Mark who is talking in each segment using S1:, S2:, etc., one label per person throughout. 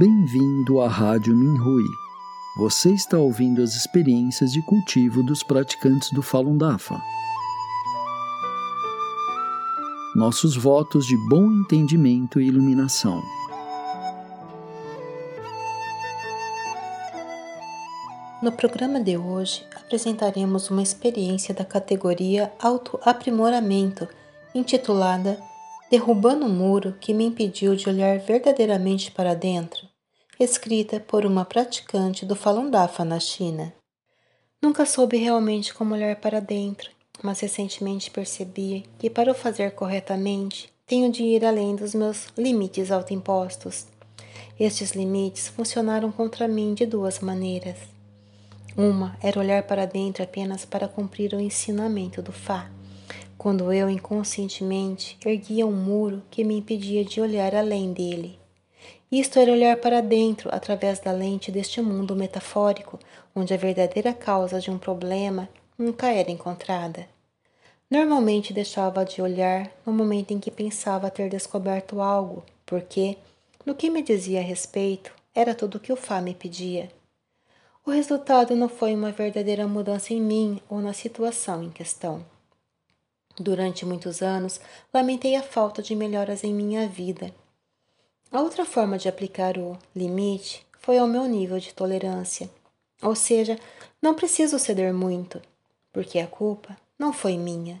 S1: Bem-vindo à Rádio Minhui. Você está ouvindo as experiências de cultivo dos praticantes do Falun Dafa. Nossos votos de bom entendimento e iluminação.
S2: No programa de hoje, apresentaremos uma experiência da categoria Autoaprimoramento, intitulada Derrubando o Muro que me impediu de olhar verdadeiramente para dentro, escrita por uma praticante do Falun Dafa na China. Nunca soube realmente como olhar para dentro, mas recentemente percebi que para o fazer corretamente, tenho de ir além dos meus limites autoimpostos. Estes limites funcionaram contra mim de duas maneiras. Uma era olhar para dentro apenas para cumprir o ensinamento do Fá, quando eu inconscientemente erguia um muro que me impedia de olhar além dele. Isto era olhar para dentro através da lente deste mundo metafórico, onde a verdadeira causa de um problema nunca era encontrada. Normalmente deixava de olhar no momento em que pensava ter descoberto algo, porque, no que me dizia a respeito, era tudo o que o Fá me pedia. O resultado não foi uma verdadeira mudança em mim ou na situação em questão. Durante muitos anos, lamentei a falta de melhoras em minha vida. A outra forma de aplicar o limite foi ao meu nível de tolerância. Ou seja, não preciso ceder muito, porque a culpa não foi minha.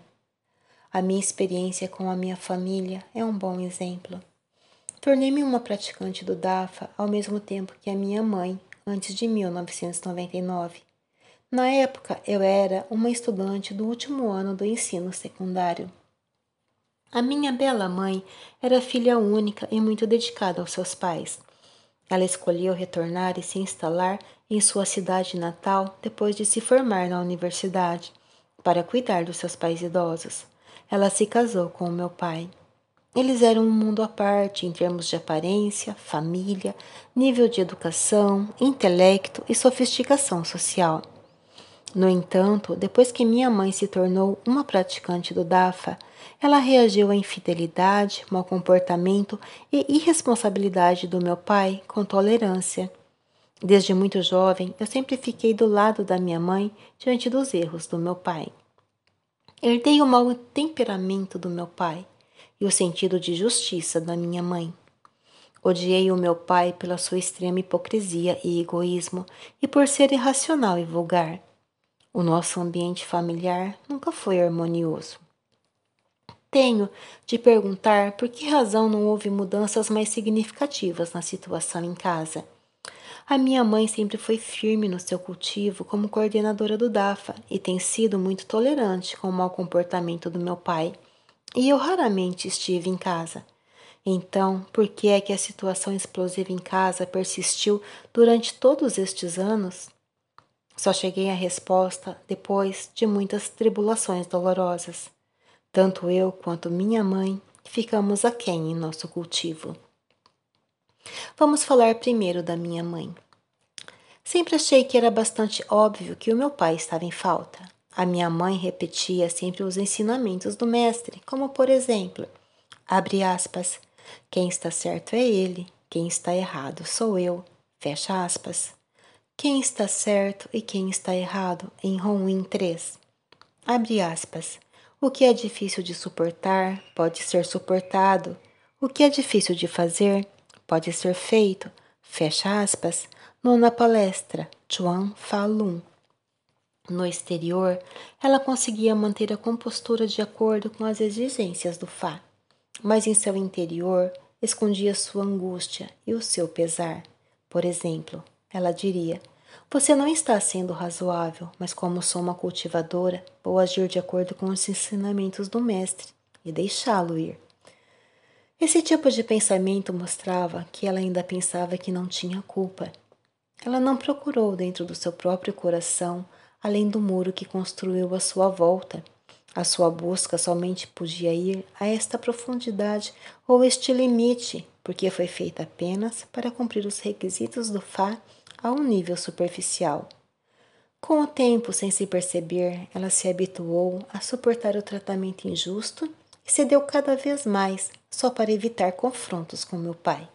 S2: A minha experiência com a minha família é um bom exemplo. Tornei-me uma praticante do DAFA ao mesmo tempo que a minha mãe antes de 1999. Na época, eu era uma estudante do último ano do ensino secundário. A minha bela mãe era filha única e muito dedicada aos seus pais. Ela escolheu retornar e se instalar em sua cidade natal depois de se formar na universidade, para cuidar dos seus pais idosos. Ela se casou com o meu pai. Eles eram um mundo à parte em termos de aparência, família, nível de educação, intelecto e sofisticação social. No entanto, depois que minha mãe se tornou uma praticante do DAFA, ela reagiu à infidelidade, mau comportamento e irresponsabilidade do meu pai com tolerância. Desde muito jovem, eu sempre fiquei do lado da minha mãe diante dos erros do meu pai. Herdei o mau temperamento do meu pai e o sentido de justiça da minha mãe. Odiei o meu pai pela sua extrema hipocrisia e egoísmo e por ser irracional e vulgar. O nosso ambiente familiar nunca foi harmonioso. Tenho de perguntar por que razão não houve mudanças mais significativas na situação em casa. A minha mãe sempre foi firme no seu cultivo como coordenadora do DAFA e tem sido muito tolerante com o mau comportamento do meu pai e eu raramente estive em casa. Então, por que é que a situação explosiva em casa persistiu durante todos estes anos? Só cheguei à resposta depois de muitas tribulações dolorosas. Tanto eu quanto minha mãe ficamos aquém em nosso cultivo. Vamos falar primeiro da minha mãe. Sempre achei que era bastante óbvio que o meu pai estava em falta. A minha mãe repetia sempre os ensinamentos do mestre, como por exemplo, abre aspas, quem está certo é ele, quem está errado sou eu, fecha aspas. Quem está certo e quem está errado em Ronin 3. Abre aspas. O que é difícil de suportar pode ser suportado. O que é difícil de fazer pode ser feito. Fecha aspas. Nona palestra, Chuan Falun. No exterior, ela conseguia manter a compostura de acordo com as exigências do Fá, mas em seu interior escondia sua angústia e o seu pesar. Por exemplo, ela diria: Você não está sendo razoável, mas como sou uma cultivadora, vou agir de acordo com os ensinamentos do Mestre e deixá-lo ir. Esse tipo de pensamento mostrava que ela ainda pensava que não tinha culpa. Ela não procurou dentro do seu próprio coração além do muro que construiu à sua volta. A sua busca somente podia ir a esta profundidade ou este limite, porque foi feita apenas para cumprir os requisitos do Fá a um nível superficial. Com o tempo, sem se perceber, ela se habituou a suportar o tratamento injusto e cedeu cada vez mais, só para evitar confrontos com meu pai.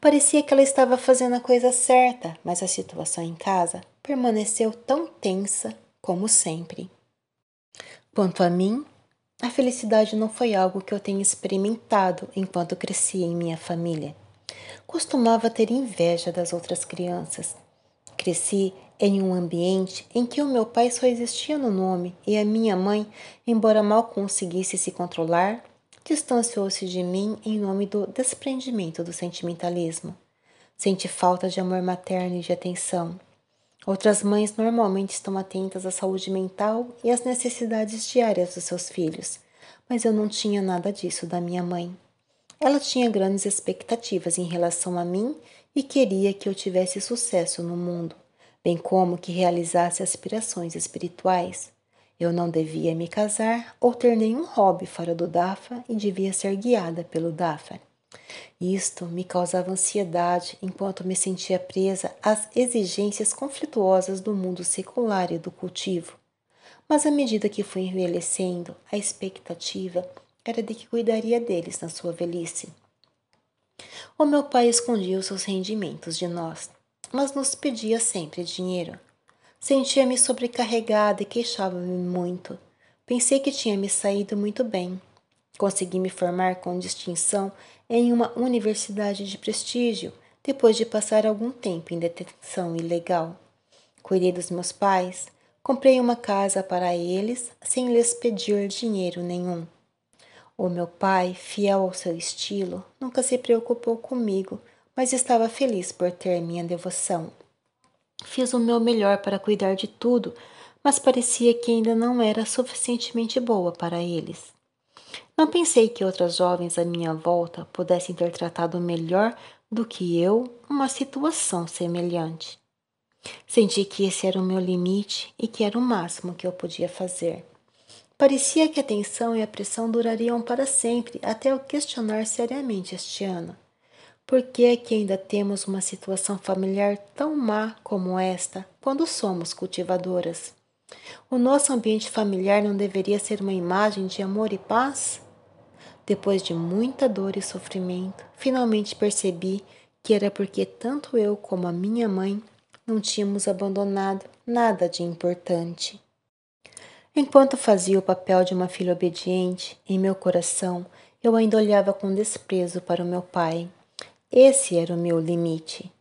S2: Parecia que ela estava fazendo a coisa certa, mas a situação em casa permaneceu tão tensa como sempre. Quanto a mim, a felicidade não foi algo que eu tenha experimentado enquanto crescia em minha família. Costumava ter inveja das outras crianças. Cresci em um ambiente em que o meu pai só existia no nome e a minha mãe, embora mal conseguisse se controlar, distanciou-se de mim em nome do desprendimento do sentimentalismo. Senti falta de amor materno e de atenção. Outras mães normalmente estão atentas à saúde mental e às necessidades diárias dos seus filhos, mas eu não tinha nada disso da minha mãe. Ela tinha grandes expectativas em relação a mim e queria que eu tivesse sucesso no mundo, bem como que realizasse aspirações espirituais. Eu não devia me casar ou ter nenhum hobby fora do Dafa e devia ser guiada pelo Dafa. Isto me causava ansiedade enquanto me sentia presa às exigências conflituosas do mundo secular e do cultivo. Mas à medida que fui envelhecendo, a expectativa era de que cuidaria deles na sua velhice. O meu pai escondia os seus rendimentos de nós, mas nos pedia sempre dinheiro. Sentia-me sobrecarregada e queixava-me muito. Pensei que tinha me saído muito bem. Consegui me formar com distinção em uma universidade de prestígio, depois de passar algum tempo em detenção ilegal. Cuidei dos meus pais, comprei uma casa para eles sem lhes pedir dinheiro nenhum. O meu pai, fiel ao seu estilo, nunca se preocupou comigo, mas estava feliz por ter minha devoção. Fiz o meu melhor para cuidar de tudo, mas parecia que ainda não era suficientemente boa para eles. Não pensei que outras jovens à minha volta pudessem ter tratado melhor do que eu uma situação semelhante. Senti que esse era o meu limite e que era o máximo que eu podia fazer. Parecia que a tensão e a pressão durariam para sempre até eu questionar seriamente este ano. Por que é que ainda temos uma situação familiar tão má como esta quando somos cultivadoras? O nosso ambiente familiar não deveria ser uma imagem de amor e paz? Depois de muita dor e sofrimento, finalmente percebi que era porque tanto eu como a minha mãe não tínhamos abandonado nada de importante. Enquanto fazia o papel de uma filha obediente, em meu coração eu ainda olhava com desprezo para o meu pai. Esse era o meu limite.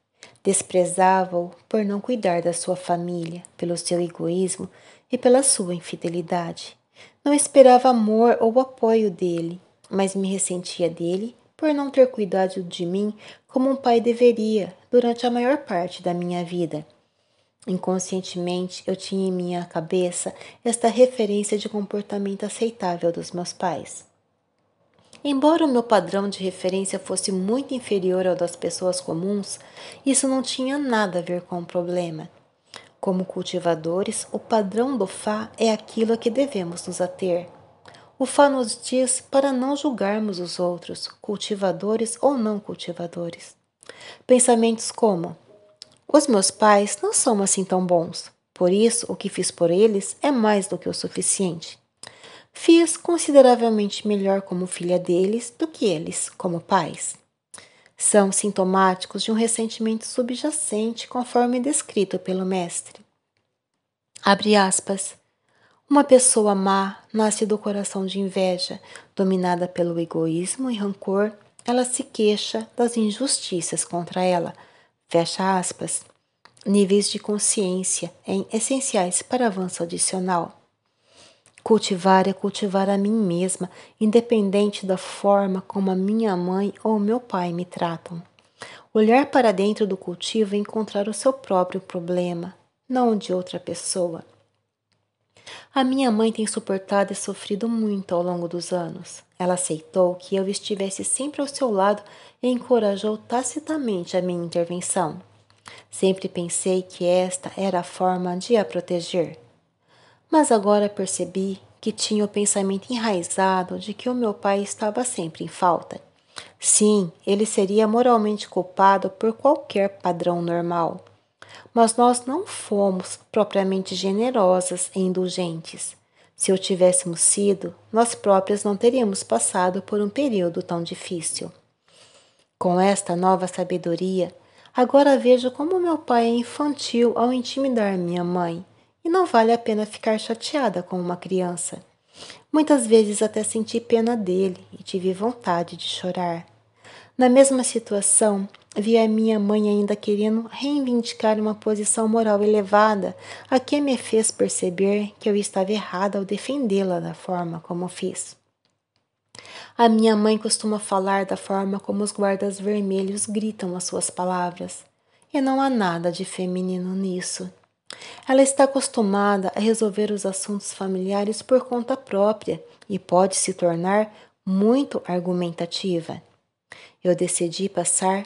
S2: Desprezava-o por não cuidar da sua família, pelo seu egoísmo e pela sua infidelidade. Não esperava amor ou apoio dele, mas me ressentia dele por não ter cuidado de mim como um pai deveria durante a maior parte da minha vida. Inconscientemente, eu tinha em minha cabeça esta referência de comportamento aceitável dos meus pais. Embora o meu padrão de referência fosse muito inferior ao das pessoas comuns, isso não tinha nada a ver com o problema. Como cultivadores, o padrão do Fá é aquilo a que devemos nos ater. O Fá nos diz para não julgarmos os outros, cultivadores ou não cultivadores. Pensamentos como: Os meus pais não são assim tão bons, por isso o que fiz por eles é mais do que o suficiente. Fiz consideravelmente melhor como filha deles do que eles como pais. São sintomáticos de um ressentimento subjacente, conforme descrito pelo mestre. Abre aspas. Uma pessoa má nasce do coração de inveja, dominada pelo egoísmo e rancor, ela se queixa das injustiças contra ela. Fecha aspas. Níveis de consciência em essenciais para avanço adicional. Cultivar é cultivar a mim mesma, independente da forma como a minha mãe ou meu pai me tratam. Olhar para dentro do cultivo e encontrar o seu próprio problema, não de outra pessoa. A minha mãe tem suportado e sofrido muito ao longo dos anos. Ela aceitou que eu estivesse sempre ao seu lado e encorajou tacitamente a minha intervenção. Sempre pensei que esta era a forma de a proteger. Mas agora percebi que tinha o pensamento enraizado de que o meu pai estava sempre em falta. Sim, ele seria moralmente culpado por qualquer padrão normal mas nós não fomos propriamente generosas e indulgentes. Se o tivéssemos sido, nós próprias não teríamos passado por um período tão difícil. Com esta nova sabedoria, agora vejo como meu pai é infantil ao intimidar minha mãe, e não vale a pena ficar chateada com uma criança. Muitas vezes até senti pena dele e tive vontade de chorar. Na mesma situação, vi a minha mãe ainda querendo reivindicar uma posição moral elevada, a que me fez perceber que eu estava errada ao defendê-la da forma como fiz. A minha mãe costuma falar da forma como os guardas vermelhos gritam as suas palavras, e não há nada de feminino nisso. Ela está acostumada a resolver os assuntos familiares por conta própria e pode se tornar muito argumentativa eu decidi passar